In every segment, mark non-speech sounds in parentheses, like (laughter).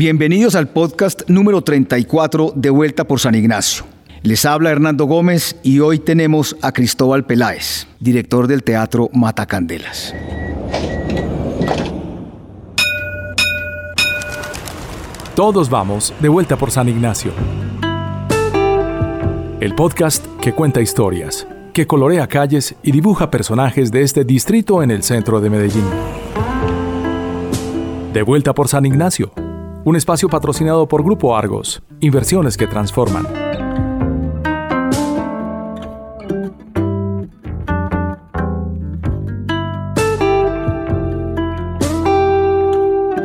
Bienvenidos al podcast número 34 de Vuelta por San Ignacio. Les habla Hernando Gómez y hoy tenemos a Cristóbal Peláez, director del Teatro Matacandelas. Todos vamos de vuelta por San Ignacio. El podcast que cuenta historias, que colorea calles y dibuja personajes de este distrito en el centro de Medellín. De vuelta por San Ignacio, un espacio patrocinado por Grupo Argos, inversiones que transforman.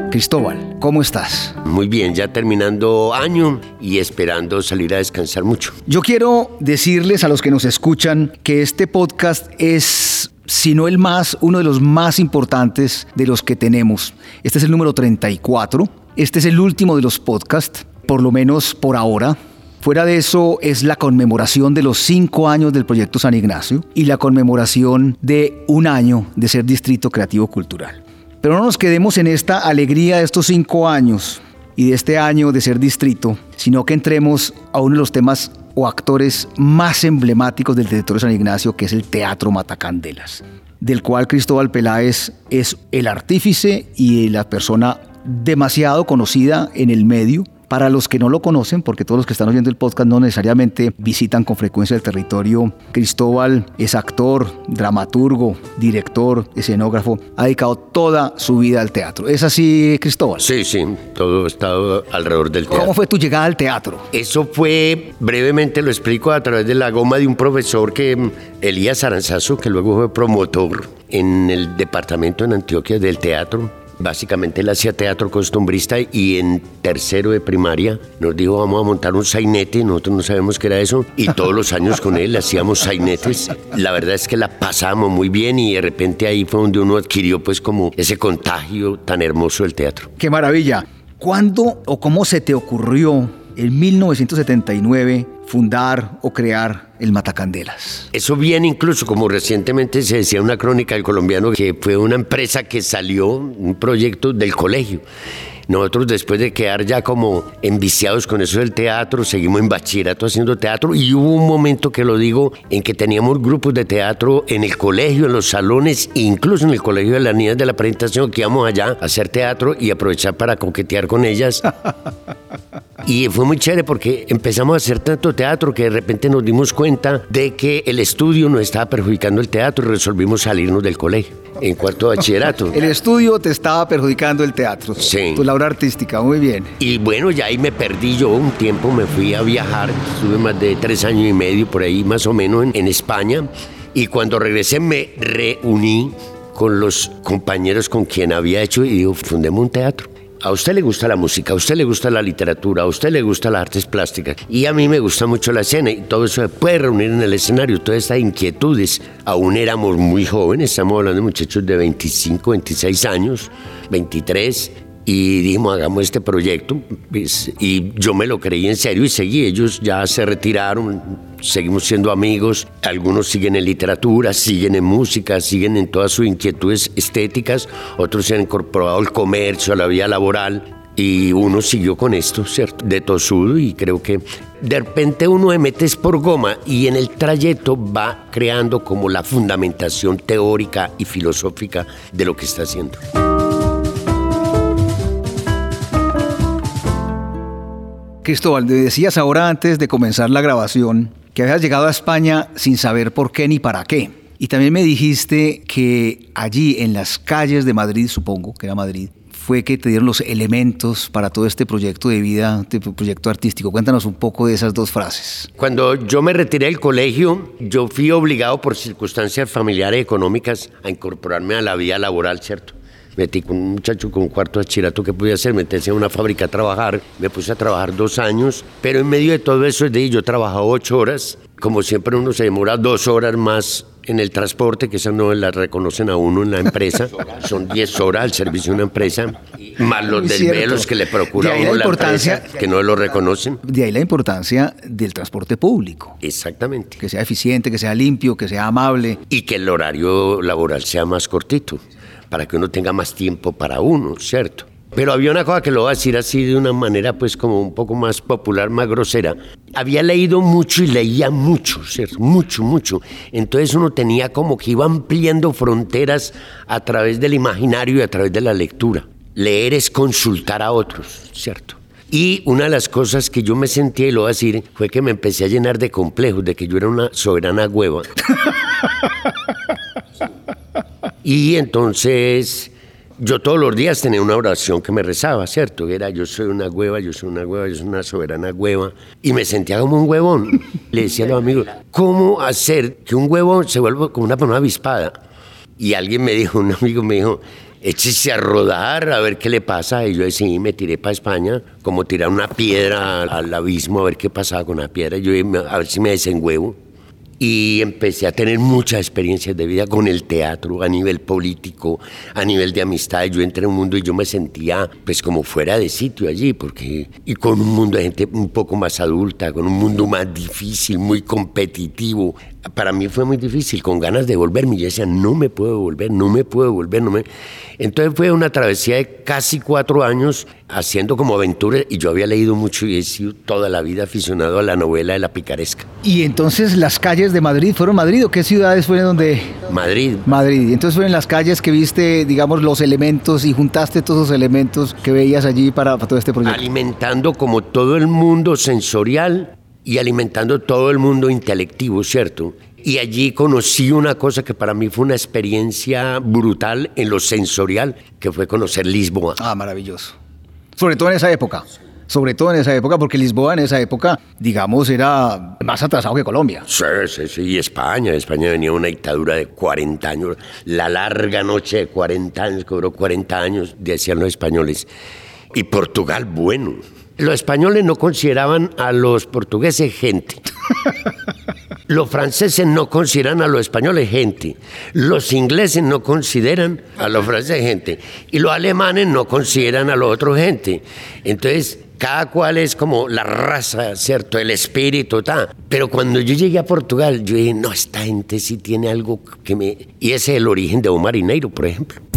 Cristóbal, ¿cómo estás? Muy bien, ya terminando año y esperando salir a descansar mucho. Yo quiero decirles a los que nos escuchan que este podcast es si no el más, uno de los más importantes de los que tenemos. Este es el número 34. Este es el último de los podcasts, por lo menos por ahora. Fuera de eso es la conmemoración de los cinco años del proyecto San Ignacio y la conmemoración de un año de ser Distrito Creativo Cultural. Pero no nos quedemos en esta alegría de estos cinco años y de este año de ser distrito, sino que entremos a uno de los temas o actores más emblemáticos del territorio de San Ignacio, que es el Teatro Matacandelas, del cual Cristóbal Peláez es el artífice y la persona demasiado conocida en el medio para los que no lo conocen, porque todos los que están oyendo el podcast no necesariamente visitan con frecuencia el territorio, Cristóbal es actor, dramaturgo, director, escenógrafo, ha dedicado toda su vida al teatro. ¿Es así, Cristóbal? Sí, sí, todo ha estado alrededor del teatro. ¿Cómo fue tu llegada al teatro? Eso fue, brevemente lo explico, a través de la goma de un profesor que, Elías Aranzazo, que luego fue promotor en el departamento en Antioquia del teatro Básicamente él hacía teatro costumbrista y en tercero de primaria nos dijo vamos a montar un sainete, nosotros no sabemos qué era eso y todos los años con él hacíamos sainetes. La verdad es que la pasamos muy bien y de repente ahí fue donde uno adquirió pues como ese contagio tan hermoso del teatro. ¡Qué maravilla! ¿Cuándo o cómo se te ocurrió en 1979 fundar o crear el Matacandelas. Eso viene incluso, como recientemente se decía en una crónica del colombiano, que fue una empresa que salió, un proyecto del colegio. Nosotros después de quedar ya como enviciados con eso del teatro, seguimos en bachillerato haciendo teatro y hubo un momento que lo digo en que teníamos grupos de teatro en el colegio, en los salones, incluso en el colegio de las niñas de la presentación que íbamos allá a hacer teatro y aprovechar para coquetear con ellas. Y fue muy chévere porque empezamos a hacer tanto teatro que de repente nos dimos cuenta de que el estudio nos estaba perjudicando el teatro y resolvimos salirnos del colegio en cuarto bachillerato. (laughs) el estudio te estaba perjudicando el teatro. Sí. Tu labor artística, muy bien. Y bueno, ya ahí me perdí yo un tiempo, me fui a viajar, estuve más de tres años y medio por ahí más o menos en, en España. Y cuando regresé me reuní con los compañeros con quien había hecho y digo, fundemos un teatro a usted le gusta la música, a usted le gusta la literatura, a usted le gusta las artes plásticas y a mí me gusta mucho la escena y todo eso se puede reunir en el escenario, todas estas inquietudes. Aún éramos muy jóvenes, estamos hablando de muchachos de 25, 26 años, 23 y dijimos, hagamos este proyecto. Pues, y yo me lo creí en serio y seguí. Ellos ya se retiraron, seguimos siendo amigos. Algunos siguen en literatura, siguen en música, siguen en todas sus inquietudes estéticas. Otros se han incorporado al comercio, a la vida laboral. Y uno siguió con esto, ¿cierto? De tosudo y creo que de repente uno se mete por goma y en el trayecto va creando como la fundamentación teórica y filosófica de lo que está haciendo. Cristóbal, decías ahora antes de comenzar la grabación que habías llegado a España sin saber por qué ni para qué. Y también me dijiste que allí en las calles de Madrid, supongo que era Madrid, fue que te dieron los elementos para todo este proyecto de vida, este proyecto artístico. Cuéntanos un poco de esas dos frases. Cuando yo me retiré del colegio, yo fui obligado por circunstancias familiares económicas a incorporarme a la vida laboral, ¿cierto? Metí con un muchacho con un cuarto de chirato que podía hacer, metí en una fábrica a trabajar, me puse a trabajar dos años, pero en medio de todo eso, de yo trabajaba ocho horas, como siempre uno se demora dos horas más en el transporte, que esas no las reconocen a uno en la empresa, (laughs) son diez horas al servicio de una empresa, más los desvelos que le procura a uno la, empresa, que no lo reconocen. De ahí la importancia del transporte público. Exactamente. Que sea eficiente, que sea limpio, que sea amable. Y que el horario laboral sea más cortito para que uno tenga más tiempo para uno, ¿cierto? Pero había una cosa que lo voy a decir así de una manera pues como un poco más popular, más grosera. Había leído mucho y leía mucho, ¿cierto? Mucho, mucho. Entonces uno tenía como que iba ampliando fronteras a través del imaginario y a través de la lectura. Leer es consultar a otros, ¿cierto? Y una de las cosas que yo me sentía, y lo voy a decir, fue que me empecé a llenar de complejos, de que yo era una soberana hueva. (laughs) y entonces yo todos los días tenía una oración que me rezaba, ¿cierto? Era yo soy una hueva, yo soy una hueva, yo soy una soberana hueva. Y me sentía como un huevón. Le decía a los amigos, ¿cómo hacer que un huevón se vuelva como una persona avispada? Y alguien me dijo, un amigo me dijo, échese a rodar a ver qué le pasa. Y yo sí, me tiré para España, como tirar una piedra al abismo a ver qué pasaba con la piedra. Yo a ver si me desenhuevo. Y empecé a tener muchas experiencias de vida con el teatro, a nivel político, a nivel de amistad. Yo entré en un mundo y yo me sentía pues como fuera de sitio allí, porque y con un mundo de gente un poco más adulta, con un mundo más difícil, muy competitivo, para mí fue muy difícil, con ganas de volverme. Yo decía, no me puedo volver, no me puedo volver, no me... Entonces fue una travesía de casi cuatro años haciendo como aventura y yo había leído mucho y he sido toda la vida aficionado a la novela de la picaresca. ¿Y entonces las calles de Madrid fueron Madrid o qué ciudades fueron donde...? Madrid. Madrid. Entonces fueron las calles que viste, digamos, los elementos y juntaste todos los elementos que veías allí para, para todo este proyecto. Alimentando como todo el mundo sensorial y alimentando todo el mundo intelectivo, ¿cierto? Y allí conocí una cosa que para mí fue una experiencia brutal en lo sensorial, que fue conocer Lisboa. Ah, maravilloso. Sobre todo en esa época. Sobre todo en esa época, porque Lisboa en esa época, digamos, era más atrasado que Colombia. Sí, sí, sí. Y España. España venía una dictadura de 40 años. La larga noche de 40 años, cobró 40 años, decían los españoles. Y Portugal, bueno. Los españoles no consideraban a los portugueses gente. Los franceses no consideran a los españoles gente. Los ingleses no consideran a los franceses gente. Y los alemanes no consideran a los otros gente. Entonces, cada cual es como la raza, ¿cierto? El espíritu, tal. Pero cuando yo llegué a Portugal, yo dije, no, esta gente sí tiene algo que me... Y ese es el origen de un marinero, por ejemplo.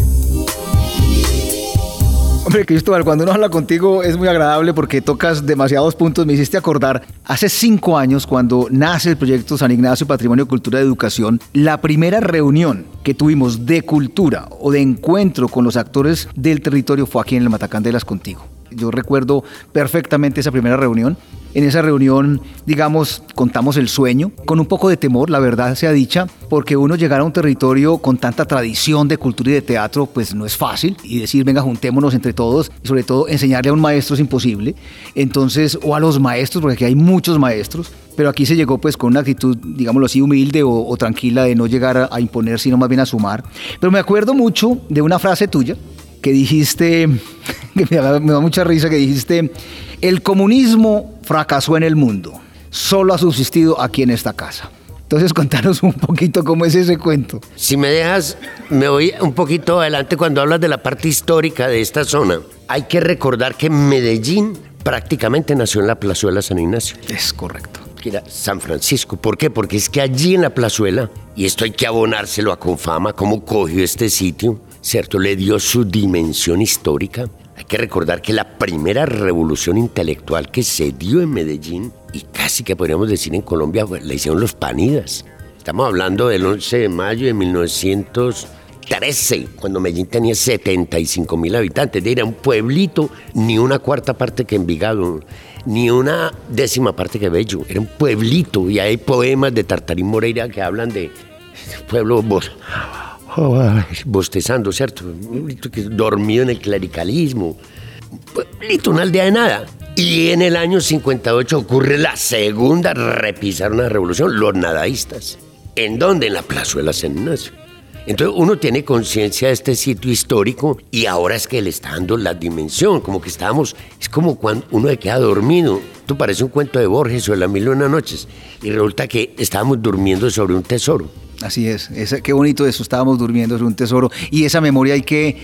Hombre, Cristóbal, cuando uno habla contigo es muy agradable porque tocas demasiados puntos. Me hiciste acordar, hace cinco años, cuando nace el proyecto San Ignacio Patrimonio, Cultura y Educación, la primera reunión que tuvimos de cultura o de encuentro con los actores del territorio fue aquí en el Matacán de las contigo. Yo recuerdo perfectamente esa primera reunión. En esa reunión, digamos, contamos el sueño, con un poco de temor, la verdad sea dicha, porque uno llegar a un territorio con tanta tradición de cultura y de teatro, pues no es fácil. Y decir, venga, juntémonos entre todos, y sobre todo enseñarle a un maestro es imposible. Entonces, o a los maestros, porque aquí hay muchos maestros, pero aquí se llegó pues con una actitud, digámoslo así, humilde o, tranquila de no llegar a, a imponer, sino más bien a sumar. Pero me acuerdo mucho de una frase tuya que dijiste, (laughs) que me da, mucha risa, que dijiste, el comunismo fracasó en el mundo, solo ha subsistido aquí en esta casa. Entonces contanos un poquito cómo es ese cuento. Si me dejas, me voy un poquito adelante cuando hablas de la parte histórica de esta zona. Hay que recordar que Medellín prácticamente nació en la plazuela San Ignacio. Es correcto. San Francisco. ¿Por qué? Porque es que allí en la plazuela, y esto hay que abonárselo a Confama, cómo cogió este sitio, ¿cierto? Le dio su dimensión histórica. Hay que recordar que la primera revolución intelectual que se dio en Medellín, y casi que podríamos decir en Colombia, la hicieron los panidas. Estamos hablando del 11 de mayo de 1913, cuando Medellín tenía 75 mil habitantes. Era un pueblito, ni una cuarta parte que Envigado, ni una décima parte que Bello. Era un pueblito, y hay poemas de Tartarín Moreira que hablan de pueblo bostezando, ¿cierto? Dormido en el clericalismo. Pueblito, una aldea de nada. Y en el año 58 ocurre la segunda, repisaron la revolución, los nadaístas. ¿En dónde? En la plazuela San Ignacio. Entonces uno tiene conciencia de este sitio histórico y ahora es que le está dando la dimensión, como que estábamos, es como cuando uno se queda dormido. Esto parece un cuento de Borges o de las mil y una noches y resulta que estábamos durmiendo sobre un tesoro. Así es, qué bonito eso, estábamos durmiendo, es un tesoro. Y esa memoria hay que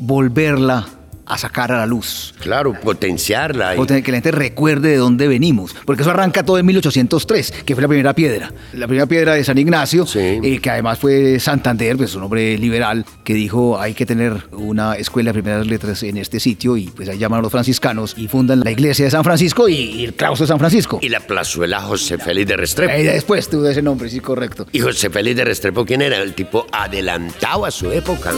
volverla a sacar a la luz. Claro, potenciarla. y- Que la gente recuerde de dónde venimos. Porque eso arranca todo en 1803, que fue la primera piedra. La primera piedra de San Ignacio, Sí. eh, que además fue Santander, pues un hombre liberal, que dijo hay que tener una escuela de primeras letras en este sitio. Y pues ahí llaman a los franciscanos y fundan la iglesia de San Francisco y, y el claustro de San Francisco. Y la plazuela José Félix de Restrepo. Ahí después tuvo ese nombre, sí, correcto. Y José Félix de Restrepo, ¿quién era? El tipo adelantado a su época.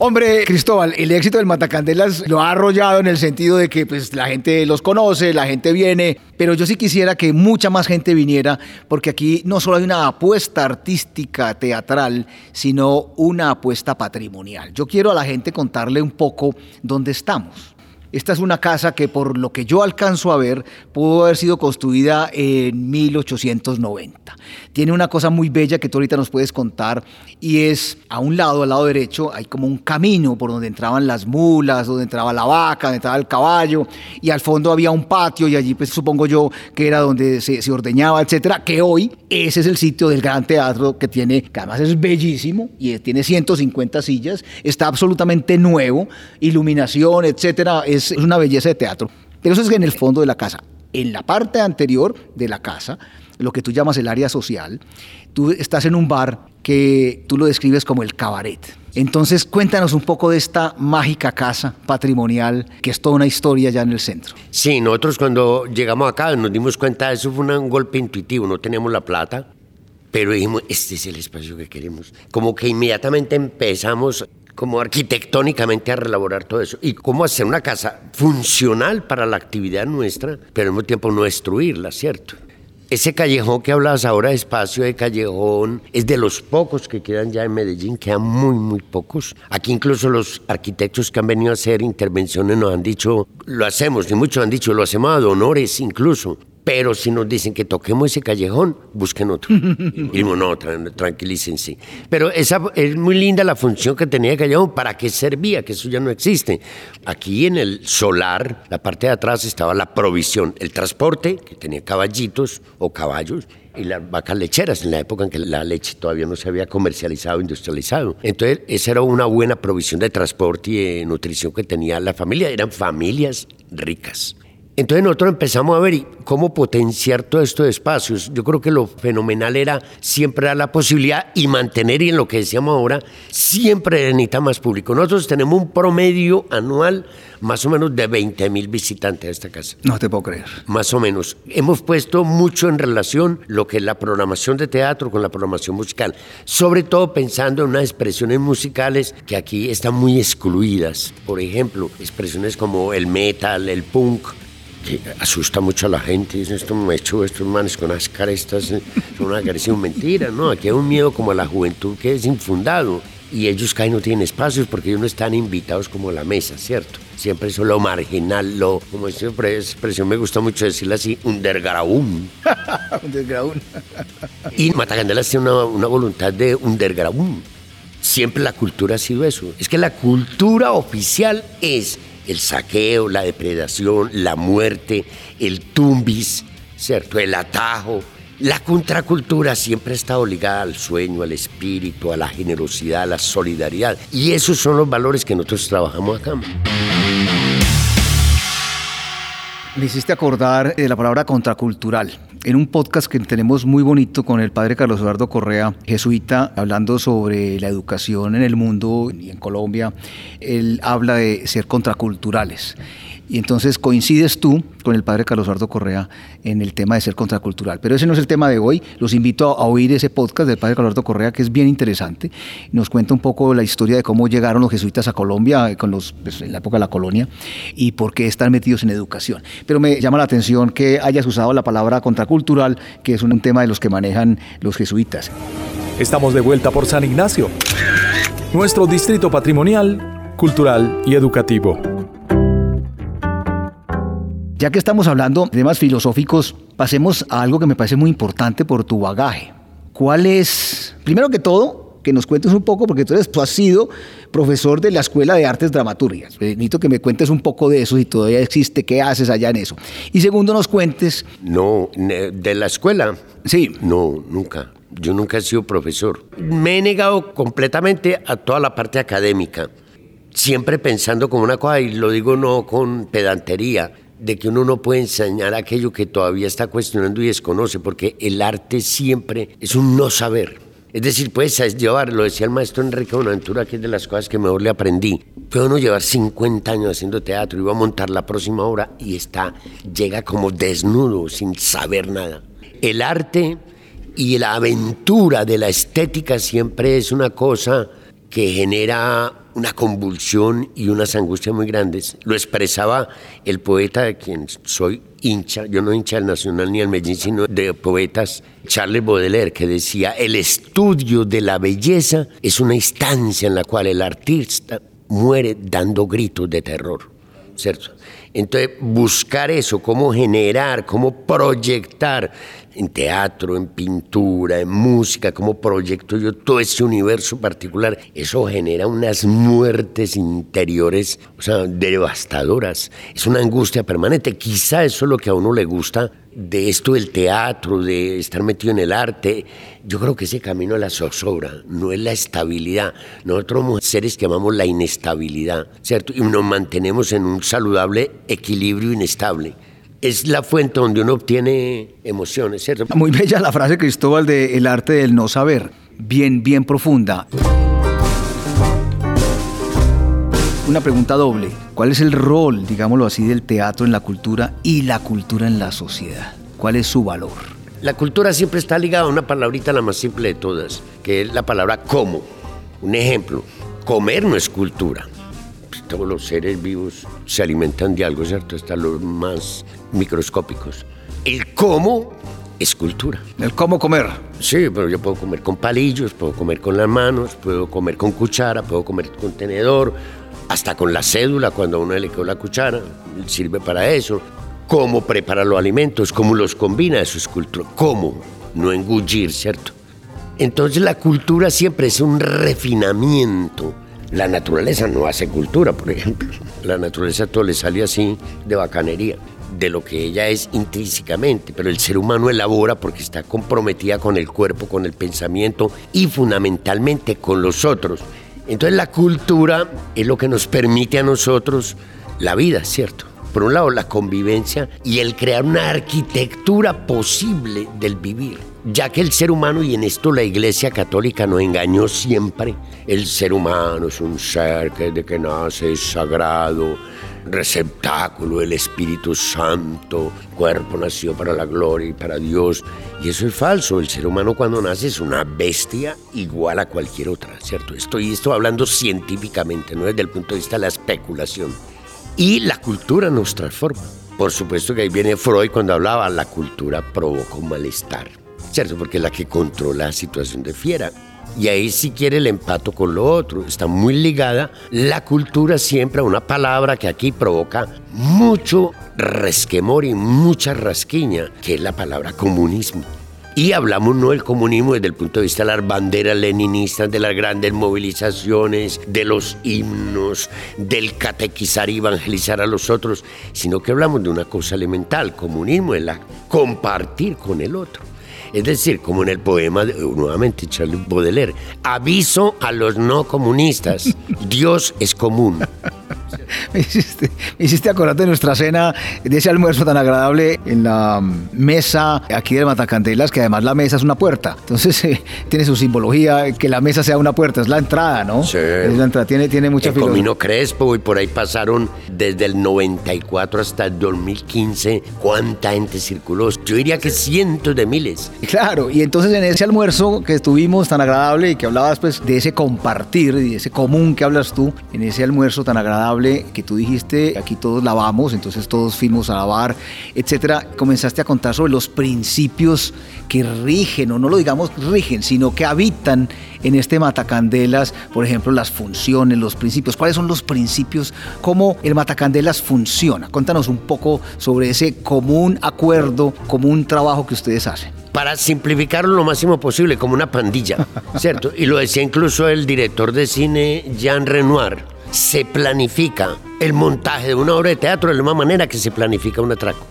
Hombre, Cristóbal, el éxito del Matacandelas lo ha arrollado en el sentido de que pues, la gente los conoce, la gente viene, pero yo sí quisiera que mucha más gente viniera, porque aquí no solo hay una apuesta artística, teatral, sino una apuesta patrimonial. Yo quiero a la gente contarle un poco dónde estamos. Esta es una casa que por lo que yo alcanzo a ver pudo haber sido construida en 1890. Tiene una cosa muy bella que tú ahorita nos puedes contar y es a un lado, al lado derecho, hay como un camino por donde entraban las mulas, donde entraba la vaca, donde entraba el caballo y al fondo había un patio y allí pues supongo yo que era donde se, se ordeñaba, etcétera, que hoy ese es el sitio del gran teatro que tiene, que además es bellísimo y tiene 150 sillas, está absolutamente nuevo, iluminación, etcétera, es una belleza de teatro. Pero eso es en el fondo de la casa. En la parte anterior de la casa, lo que tú llamas el área social, tú estás en un bar que tú lo describes como el cabaret. Entonces cuéntanos un poco de esta mágica casa patrimonial que es toda una historia ya en el centro. Sí, nosotros cuando llegamos acá nos dimos cuenta, eso fue un golpe intuitivo, no teníamos la plata, pero dijimos, este es el espacio que queremos. Como que inmediatamente empezamos como arquitectónicamente a relaborar todo eso y cómo hacer una casa funcional para la actividad nuestra, pero al mismo tiempo no destruirla, ¿cierto? Ese callejón que hablabas ahora, espacio de callejón, es de los pocos que quedan ya en Medellín, quedan muy, muy pocos. Aquí incluso los arquitectos que han venido a hacer intervenciones nos han dicho, lo hacemos, y muchos han dicho, lo hacemos a honores incluso. Pero si nos dicen que toquemos ese callejón, busquen otro. (laughs) Y digo, no, tran- tranquilícense. Pero esa es muy linda la función que tenía el callejón, para qué servía, que eso ya no existe. Aquí en el solar, la parte de atrás estaba la provisión, el transporte, que tenía caballitos o caballos, y las vacas lecheras, en la época en que la leche todavía no se había comercializado, industrializado. Entonces, esa era una buena provisión de transporte y de nutrición que tenía la familia. Eran familias ricas. Entonces nosotros empezamos a ver cómo potenciar todo esto de espacios. Yo creo que lo fenomenal era siempre dar la posibilidad y mantener, y en lo que decíamos ahora, siempre necesita más público. Nosotros tenemos un promedio anual más o menos de 20 mil visitantes a esta casa. No te puedo creer. Más o menos. Hemos puesto mucho en relación lo que es la programación de teatro con la programación musical. Sobre todo pensando en unas expresiones musicales que aquí están muy excluidas. Por ejemplo, expresiones como el metal, el punk, que asusta mucho a la gente. Dicen, esto me hecho estos manes con las carestas, eh, son una agresión (laughs) mentira, ¿no? Aquí hay un miedo como a la juventud que es infundado. Y ellos caen no tienen espacios porque ellos no están invitados como a la mesa, ¿cierto? Siempre eso lo marginal, lo, como siempre esa expresión me gusta mucho decirla así, underground. (laughs) Underground. Y Matacandelas tiene una, una voluntad de underground. Siempre la cultura ha sido eso. Es que la cultura oficial es el saqueo, la depredación, la muerte, el tumbis, ¿cierto? El atajo. La contracultura siempre ha estado ligada al sueño, al espíritu, a la generosidad, a la solidaridad. Y esos son los valores que nosotros trabajamos acá. Me hiciste acordar de la palabra contracultural. En un podcast que tenemos muy bonito con el padre Carlos Eduardo Correa, jesuita, hablando sobre la educación en el mundo y en Colombia, él habla de ser contraculturales. Y entonces coincides tú con el padre Carlos Eduardo Correa en el tema de ser contracultural. Pero ese no es el tema de hoy. Los invito a oír ese podcast del padre Carlos Eduardo Correa, que es bien interesante. Nos cuenta un poco la historia de cómo llegaron los jesuitas a Colombia los, pues, en la época de la colonia y por qué están metidos en educación. Pero me llama la atención que hayas usado la palabra contracultural, que es un tema de los que manejan los jesuitas. Estamos de vuelta por San Ignacio, nuestro distrito patrimonial, cultural y educativo. Ya que estamos hablando de temas filosóficos, pasemos a algo que me parece muy importante por tu bagaje. ¿Cuál es, primero que todo, que nos cuentes un poco, porque entonces tú has sido profesor de la Escuela de Artes Dramaturgias. Eh, necesito que me cuentes un poco de eso, si todavía existe, qué haces allá en eso. Y segundo, nos cuentes... No, de la escuela. Sí. No, nunca. Yo nunca he sido profesor. Me he negado completamente a toda la parte académica, siempre pensando como una cosa, y lo digo no con pedantería, de que uno no puede enseñar aquello que todavía está cuestionando y desconoce, porque el arte siempre es un no saber. Es decir, puedes llevar, lo decía el maestro Enrique Bonaventura, que es de las cosas que mejor le aprendí. Puede uno llevar 50 años haciendo teatro va a montar la próxima obra y está, llega como desnudo, sin saber nada. El arte y la aventura de la estética siempre es una cosa que genera una convulsión y unas angustias muy grandes. Lo expresaba el poeta de quien soy hincha, yo no hincha del Nacional ni del Medellín, sino de poetas, Charles Baudelaire, que decía, el estudio de la belleza es una instancia en la cual el artista muere dando gritos de terror, ¿cierto? Entonces, buscar eso, cómo generar, cómo proyectar en teatro, en pintura, en música, cómo proyecto yo todo ese universo particular, eso genera unas muertes interiores, o sea, devastadoras. Es una angustia permanente. Quizá eso es lo que a uno le gusta de esto del teatro, de estar metido en el arte. Yo creo que ese camino es la zozobra, no es la estabilidad. Nosotros somos seres que amamos la inestabilidad, ¿cierto? Y nos mantenemos en un saludable equilibrio inestable es la fuente donde uno obtiene emociones, ¿cierto? Muy bella la frase, Cristóbal, de el arte del no saber. Bien, bien profunda. Una pregunta doble. ¿Cuál es el rol, digámoslo así, del teatro en la cultura y la cultura en la sociedad? ¿Cuál es su valor? La cultura siempre está ligada a una palabrita la más simple de todas, que es la palabra como. Un ejemplo, comer no es cultura todos los seres vivos se alimentan de algo, ¿cierto? Hasta los más microscópicos. El cómo es cultura. El cómo comer. Sí, pero yo puedo comer con palillos, puedo comer con las manos, puedo comer con cuchara, puedo comer con tenedor, hasta con la cédula cuando a uno le quedó la cuchara, sirve para eso. Cómo prepara los alimentos, cómo los combina, eso es cultura. Cómo, no engullir, ¿cierto? Entonces la cultura siempre es un refinamiento la naturaleza no hace cultura, por ejemplo. La naturaleza todo le sale así de bacanería, de lo que ella es intrínsecamente, pero el ser humano elabora porque está comprometida con el cuerpo, con el pensamiento y fundamentalmente con los otros. Entonces la cultura es lo que nos permite a nosotros la vida, ¿cierto? Por un lado, la convivencia y el crear una arquitectura posible del vivir ya que el ser humano, y en esto la Iglesia Católica no engañó siempre, el ser humano es un ser que de que nace es sagrado, receptáculo del Espíritu Santo, cuerpo nació para la gloria y para Dios. Y eso es falso, el ser humano cuando nace es una bestia igual a cualquier otra, ¿cierto? Estoy esto hablando científicamente, no desde el punto de vista de la especulación. Y la cultura nos transforma. Por supuesto que ahí viene Freud cuando hablaba, la cultura provoca un malestar. ¿Cierto? Porque es la que controla la situación de fiera. Y ahí si quiere el empato con lo otro. Está muy ligada la cultura siempre a una palabra que aquí provoca mucho resquemor y mucha rasquiña, que es la palabra comunismo. Y hablamos no del comunismo desde el punto de vista de las banderas leninistas, de las grandes movilizaciones, de los himnos, del catequizar y evangelizar a los otros, sino que hablamos de una cosa elemental. Comunismo es la compartir con el otro. Es decir, como en el poema, de, nuevamente Charles Baudelaire, aviso a los no comunistas, (laughs) Dios es común. (laughs) me, hiciste, me hiciste acordar de nuestra cena, de ese almuerzo tan agradable en la mesa aquí de Matacantelas, que además la mesa es una puerta. Entonces (laughs) eh, tiene su simbología, que la mesa sea una puerta, es la entrada, ¿no? Sí. Es la entrada, tiene, tiene mucha el Comino Crespo y por ahí pasaron desde el 94 hasta el 2015. ¿Cuánta gente circuló? Yo diría que cientos de miles. Claro, y entonces en ese almuerzo que estuvimos tan agradable y que hablabas pues de ese compartir y de ese común que hablas tú, en ese almuerzo tan agradable que tú dijiste, aquí todos lavamos, entonces todos fuimos a lavar, etcétera, comenzaste a contar sobre los principios que rigen, o no lo digamos rigen, sino que habitan en este Matacandelas, por ejemplo, las funciones, los principios. ¿Cuáles son los principios? ¿Cómo el Matacandelas funciona? Cuéntanos un poco sobre ese común acuerdo, común trabajo que ustedes hacen. para simplificarlo lo máximo posible, como una pandilla, (laughs) ¿cierto? Y lo decía incluso el director de cine Jean Renoir. Se planifica el montaje de una obra de teatro de la misma manera que se planifica un atraco.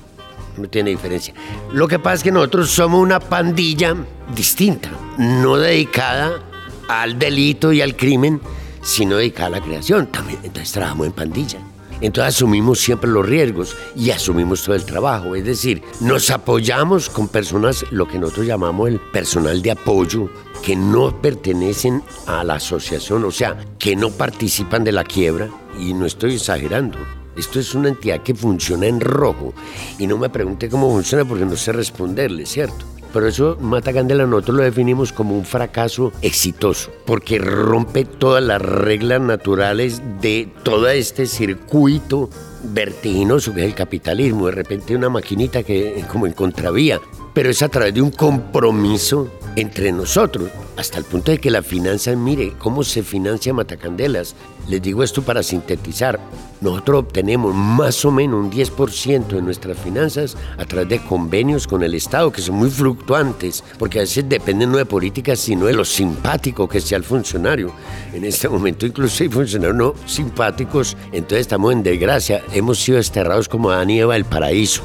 No tiene diferencia. Lo que pasa es que nosotros somos una pandilla distinta, no dedicada al delito y al crimen, sino dedicada a la creación. También, entonces trabajamos en pandilla. Entonces asumimos siempre los riesgos y asumimos todo el trabajo. Es decir, nos apoyamos con personas, lo que nosotros llamamos el personal de apoyo, que no pertenecen a la asociación, o sea, que no participan de la quiebra. Y no estoy exagerando. Esto es una entidad que funciona en rojo. Y no me pregunte cómo funciona porque no sé responderle, ¿cierto? Por eso Mata Candela nosotros lo definimos como un fracaso exitoso, porque rompe todas las reglas naturales de todo este circuito vertiginoso que es el capitalismo. De repente una maquinita que como en contravía, pero es a través de un compromiso entre nosotros, hasta el punto de que la finanza, mire cómo se financia Matacandelas. Les digo esto para sintetizar. Nosotros obtenemos más o menos un 10% de nuestras finanzas a través de convenios con el Estado, que son muy fluctuantes, porque a veces dependen no de políticas, sino de lo simpático que sea el funcionario. En este momento incluso hay funcionarios no simpáticos, entonces estamos en desgracia. Hemos sido desterrados como Adán y Eva del paraíso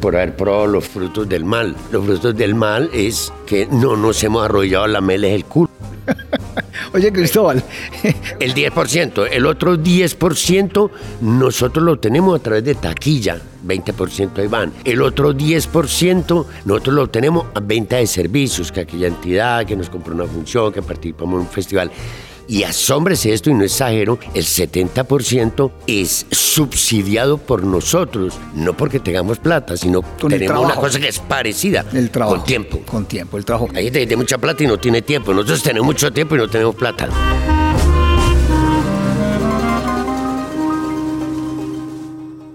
por haber probado los frutos del mal. Los frutos del mal es que no nos hemos arrollado la meles el culo. (laughs) Oye, Cristóbal. (laughs) el 10%. El otro 10% nosotros lo tenemos a través de taquilla. 20% ahí van. El otro 10% nosotros lo tenemos a venta de servicios, que aquella entidad que nos compró una función, que participamos en un festival. Y asómbrese esto, y no exagero, el 70% es subsidiado por nosotros, no porque tengamos plata, sino Con tenemos una cosa que es parecida. El trabajo. Con tiempo. Con tiempo, el trabajo. Hay gente que tiene mucha plata y no tiene tiempo. Nosotros tenemos mucho tiempo y no tenemos plata.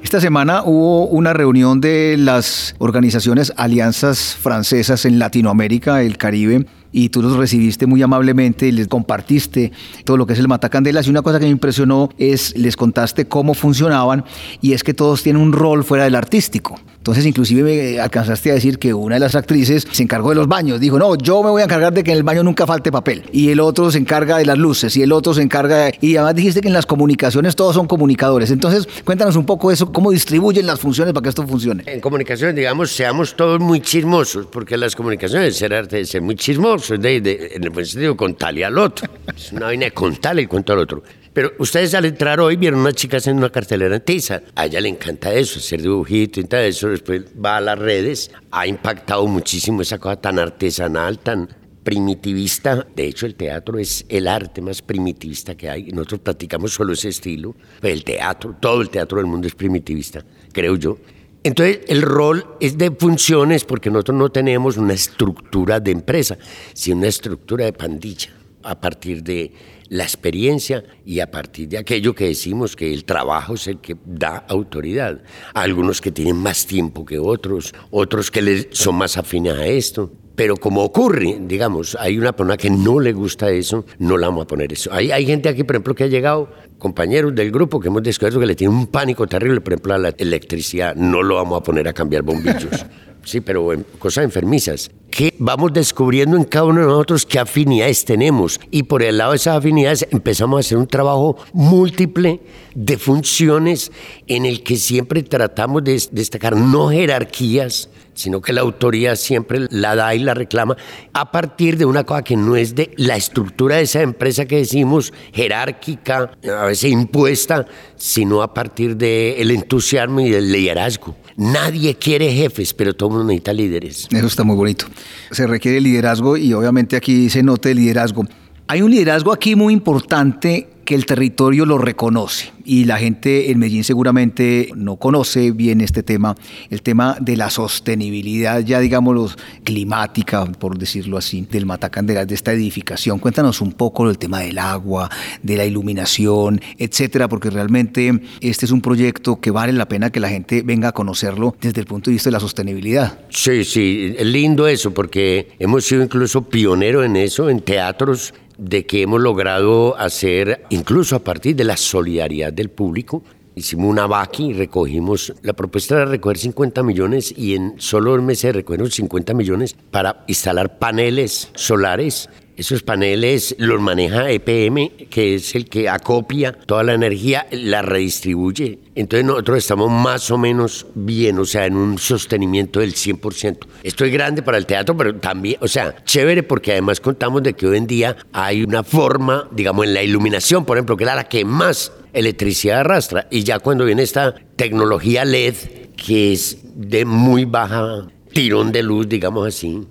Esta semana hubo una reunión de las organizaciones alianzas francesas en Latinoamérica, el Caribe, y tú los recibiste muy amablemente y les compartiste todo lo que es el Matacandelas. Y una cosa que me impresionó es, les contaste cómo funcionaban y es que todos tienen un rol fuera del artístico. Entonces, inclusive me alcanzaste a decir que una de las actrices se encargó de los baños. Dijo, no, yo me voy a encargar de que en el baño nunca falte papel. Y el otro se encarga de las luces y el otro se encarga de... Y además dijiste que en las comunicaciones todos son comunicadores. Entonces, cuéntanos un poco eso, cómo distribuyen las funciones para que esto funcione. En comunicaciones, digamos, seamos todos muy chismosos, porque las comunicaciones ser arte ser muy chismosos, de, de- en el buen sentido, contarle al otro. Es una vaina de contarle el cuento al otro. Pero ustedes al entrar hoy vieron una chica haciendo una cartelera en tiza. A ella le encanta eso, hacer dibujito y todo eso. Después va a las redes. Ha impactado muchísimo esa cosa tan artesanal, tan primitivista. De hecho, el teatro es el arte más primitivista que hay. Nosotros practicamos solo ese estilo. El teatro, todo el teatro del mundo es primitivista, creo yo. Entonces, el rol es de funciones porque nosotros no tenemos una estructura de empresa, sino una estructura de pandilla a partir de la experiencia y a partir de aquello que decimos que el trabajo es el que da autoridad. Algunos que tienen más tiempo que otros, otros que les son más afines a esto. Pero como ocurre, digamos, hay una persona que no le gusta eso, no la vamos a poner eso. Hay, hay gente aquí, por ejemplo, que ha llegado, compañeros del grupo, que hemos descubierto que le tiene un pánico terrible, por ejemplo, a la electricidad. No lo vamos a poner a cambiar bombillos. (laughs) Sí, pero en cosas enfermizas. Que vamos descubriendo en cada uno de nosotros qué afinidades tenemos. Y por el lado de esas afinidades empezamos a hacer un trabajo múltiple de funciones en el que siempre tratamos de destacar no jerarquías, sino que la autoridad siempre la da y la reclama a partir de una cosa que no es de la estructura de esa empresa que decimos jerárquica, a veces impuesta, sino a partir del entusiasmo y del liderazgo. Nadie quiere jefes, pero todo el mundo necesita líderes. Eso está muy bonito. Se requiere liderazgo y obviamente aquí se nota el liderazgo. Hay un liderazgo aquí muy importante que el territorio lo reconoce y la gente en Medellín seguramente no conoce bien este tema, el tema de la sostenibilidad, ya digámoslo, climática, por decirlo así, del Matacandelas, de esta edificación. Cuéntanos un poco del tema del agua, de la iluminación, etcétera, porque realmente este es un proyecto que vale la pena que la gente venga a conocerlo desde el punto de vista de la sostenibilidad. Sí, sí, lindo eso, porque hemos sido incluso pioneros en eso, en teatros, de que hemos logrado hacer, incluso a partir de la solidaridad del público, hicimos una vaca y recogimos, la propuesta era recoger 50 millones y en solo dos meses recogieron 50 millones para instalar paneles solares esos paneles los maneja EPM, que es el que acopia toda la energía, la redistribuye. Entonces nosotros estamos más o menos bien, o sea, en un sostenimiento del 100%. Esto es grande para el teatro, pero también, o sea, chévere porque además contamos de que hoy en día hay una forma, digamos, en la iluminación, por ejemplo, que es la que más electricidad arrastra. Y ya cuando viene esta tecnología LED, que es de muy baja tirón de luz, digamos así,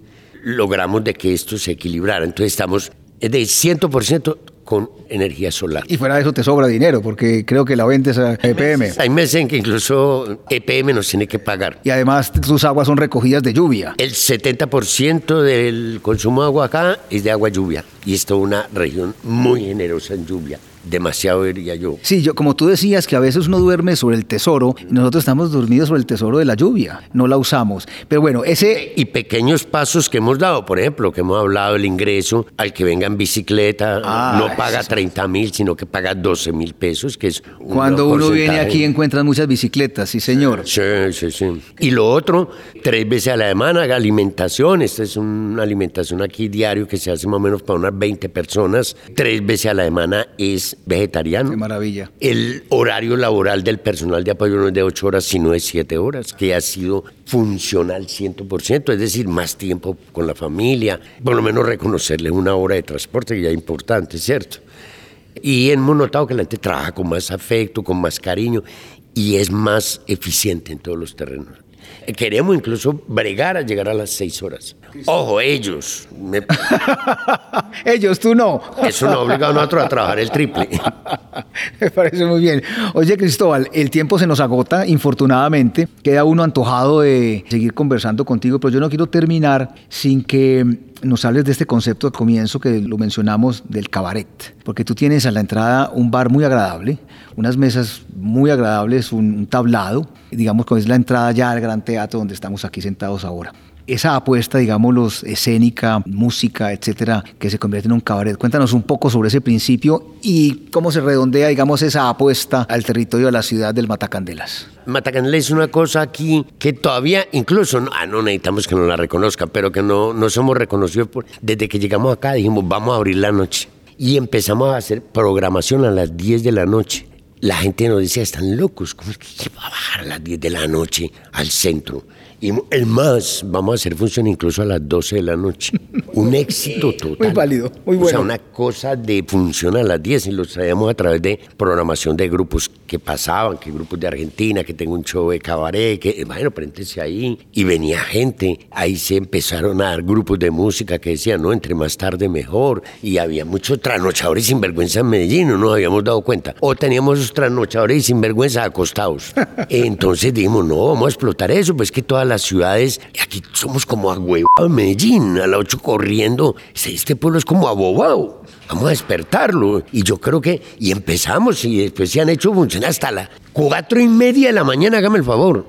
logramos de que esto se equilibrara. Entonces estamos de 100% con energía solar. Y fuera de eso te sobra dinero, porque creo que la vendes a EPM. Hay meses en que incluso EPM nos tiene que pagar. Y además tus aguas son recogidas de lluvia. El 70% del consumo de agua acá es de agua lluvia. Y esto es una región muy generosa en lluvia demasiado diría yo. Sí, yo como tú decías que a veces uno duerme sobre el tesoro, nosotros estamos dormidos sobre el tesoro de la lluvia, no la usamos. Pero bueno, ese y pequeños pasos que hemos dado, por ejemplo, que hemos hablado del ingreso al que venga en bicicleta, ah, no paga 30 mil, sino que paga 12 mil pesos, que es cuando uno viene aquí encuentran muchas bicicletas, sí señor. Sí, sí, sí. Y lo otro, tres veces a la semana alimentación, esta es una alimentación aquí diario que se hace más o menos para unas 20 personas, tres veces a la semana es vegetariano. Qué maravilla. El horario laboral del personal de apoyo no es de 8 horas, sino de 7 horas, que ha sido funcional 100%, es decir, más tiempo con la familia, por lo menos reconocerle una hora de transporte, que ya es importante, ¿cierto? Y hemos notado que la gente trabaja con más afecto, con más cariño y es más eficiente en todos los terrenos. Queremos incluso bregar a llegar a las seis horas. Ojo, ellos. (laughs) ellos, tú no. Eso no obliga a nosotros a trabajar el triple. (laughs) Me parece muy bien. Oye, Cristóbal, el tiempo se nos agota, infortunadamente. Queda uno antojado de seguir conversando contigo, pero yo no quiero terminar sin que nos hables de este concepto de comienzo que lo mencionamos del cabaret, porque tú tienes a la entrada un bar muy agradable, unas mesas muy agradables, un, tablado, digamos que es la entrada ya al gran teatro donde estamos aquí sentados ahora esa apuesta, digamos, escénica, música, etcétera, que se convierte en un cabaret. Cuéntanos un poco sobre ese principio y cómo se redondea, digamos, esa apuesta al territorio de la ciudad del Matacandelas. Matacandelas es una cosa aquí que todavía, incluso, ah, no necesitamos que nos la reconozca, pero que no, no somos reconocidos por, desde que llegamos acá, dijimos, vamos a abrir la noche. Y empezamos a hacer programación a las 10 de la noche. La gente nos decía, están locos, ¿cómo es que va a bajar a las 10 de la noche al centro? Y el más, vamos a hacer función incluso a las 12 de la noche. Un éxito (laughs) total. Muy válido, muy bueno. O sea, una cosa de función a las 10 y lo traíamos a través de programación de grupos que pasaban, que grupos de Argentina, que tengo un show de cabaret, que bueno, préntense ahí. Y venía gente, ahí se empezaron a dar grupos de música que decían, no, entre más tarde mejor. Y había muchos trasnochadores sin vergüenza en Medellín, no nos habíamos dado cuenta. O teníamos esos trasnochadores sin vergüenza acostados. (laughs) Entonces dijimos, no, vamos a explotar eso, pues que todas las ciudades, aquí somos como a en Medellín, a las 8 corriendo. Este pueblo es como abobado. Vamos a despertarlo. Y yo creo que, y empezamos, y después se han hecho funcionar hasta las cuatro y media de la mañana, hágame el favor.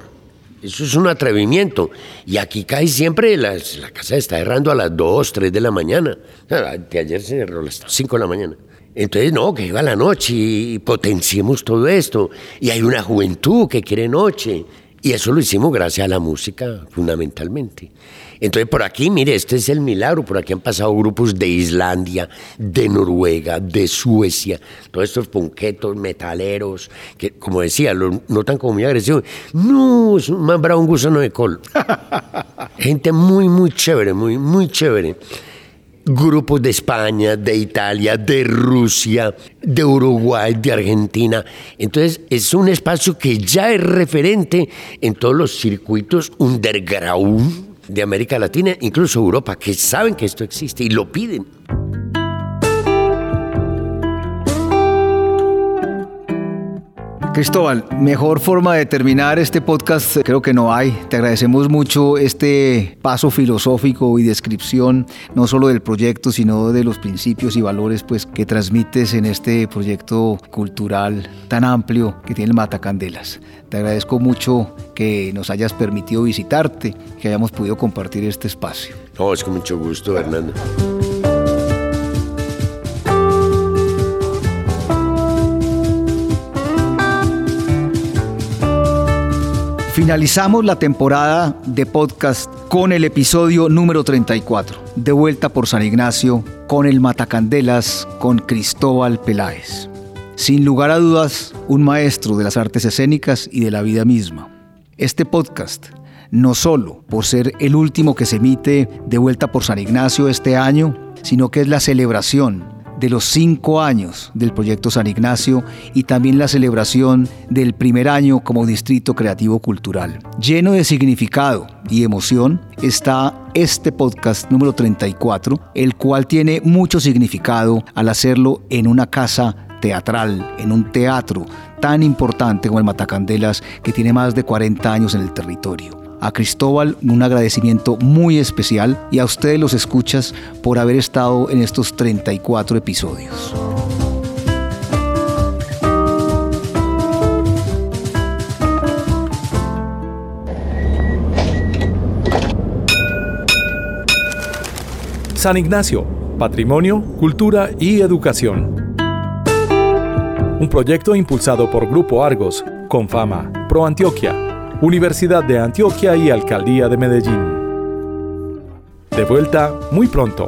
Eso es un atrevimiento. Y aquí cae siempre, la, la casa está errando a las 2, 3 de la mañana. De ayer se cerró a las 5 de la mañana. Entonces, no, que iba la noche y potenciemos todo esto. Y hay una juventud que quiere noche. Y eso lo hicimos gracias a la música, fundamentalmente. Entonces, por aquí, mire, este es el milagro. Por aquí han pasado grupos de Islandia, de Noruega, de Suecia, todos estos punquetos, metaleros, que, como decía, lo notan como muy agresivos. No, es más bravo un gusano de col. (laughs) Gente muy, muy chévere, muy, muy chévere grupos de España, de Italia, de Rusia, de Uruguay, de Argentina. Entonces es un espacio que ya es referente en todos los circuitos underground de América Latina, incluso Europa, que saben que esto existe y lo piden. Cristóbal, mejor forma de terminar este podcast creo que no hay. Te agradecemos mucho este paso filosófico y descripción, no solo del proyecto, sino de los principios y valores pues, que transmites en este proyecto cultural tan amplio que tiene el Matacandelas. Te agradezco mucho que nos hayas permitido visitarte, que hayamos podido compartir este espacio. No, es con mucho gusto, Hernando. Finalizamos la temporada de podcast con el episodio número 34, de vuelta por San Ignacio, con el Matacandelas, con Cristóbal Peláez. Sin lugar a dudas, un maestro de las artes escénicas y de la vida misma. Este podcast, no solo por ser el último que se emite de vuelta por San Ignacio este año, sino que es la celebración de los cinco años del proyecto San Ignacio y también la celebración del primer año como Distrito Creativo Cultural. Lleno de significado y emoción está este podcast número 34, el cual tiene mucho significado al hacerlo en una casa teatral, en un teatro tan importante como el Matacandelas, que tiene más de 40 años en el territorio a Cristóbal un agradecimiento muy especial y a ustedes los escuchas por haber estado en estos 34 episodios. San Ignacio, Patrimonio, Cultura y Educación. Un proyecto impulsado por Grupo Argos, con fama, Pro Antioquia, Universidad de Antioquia y Alcaldía de Medellín. De vuelta muy pronto.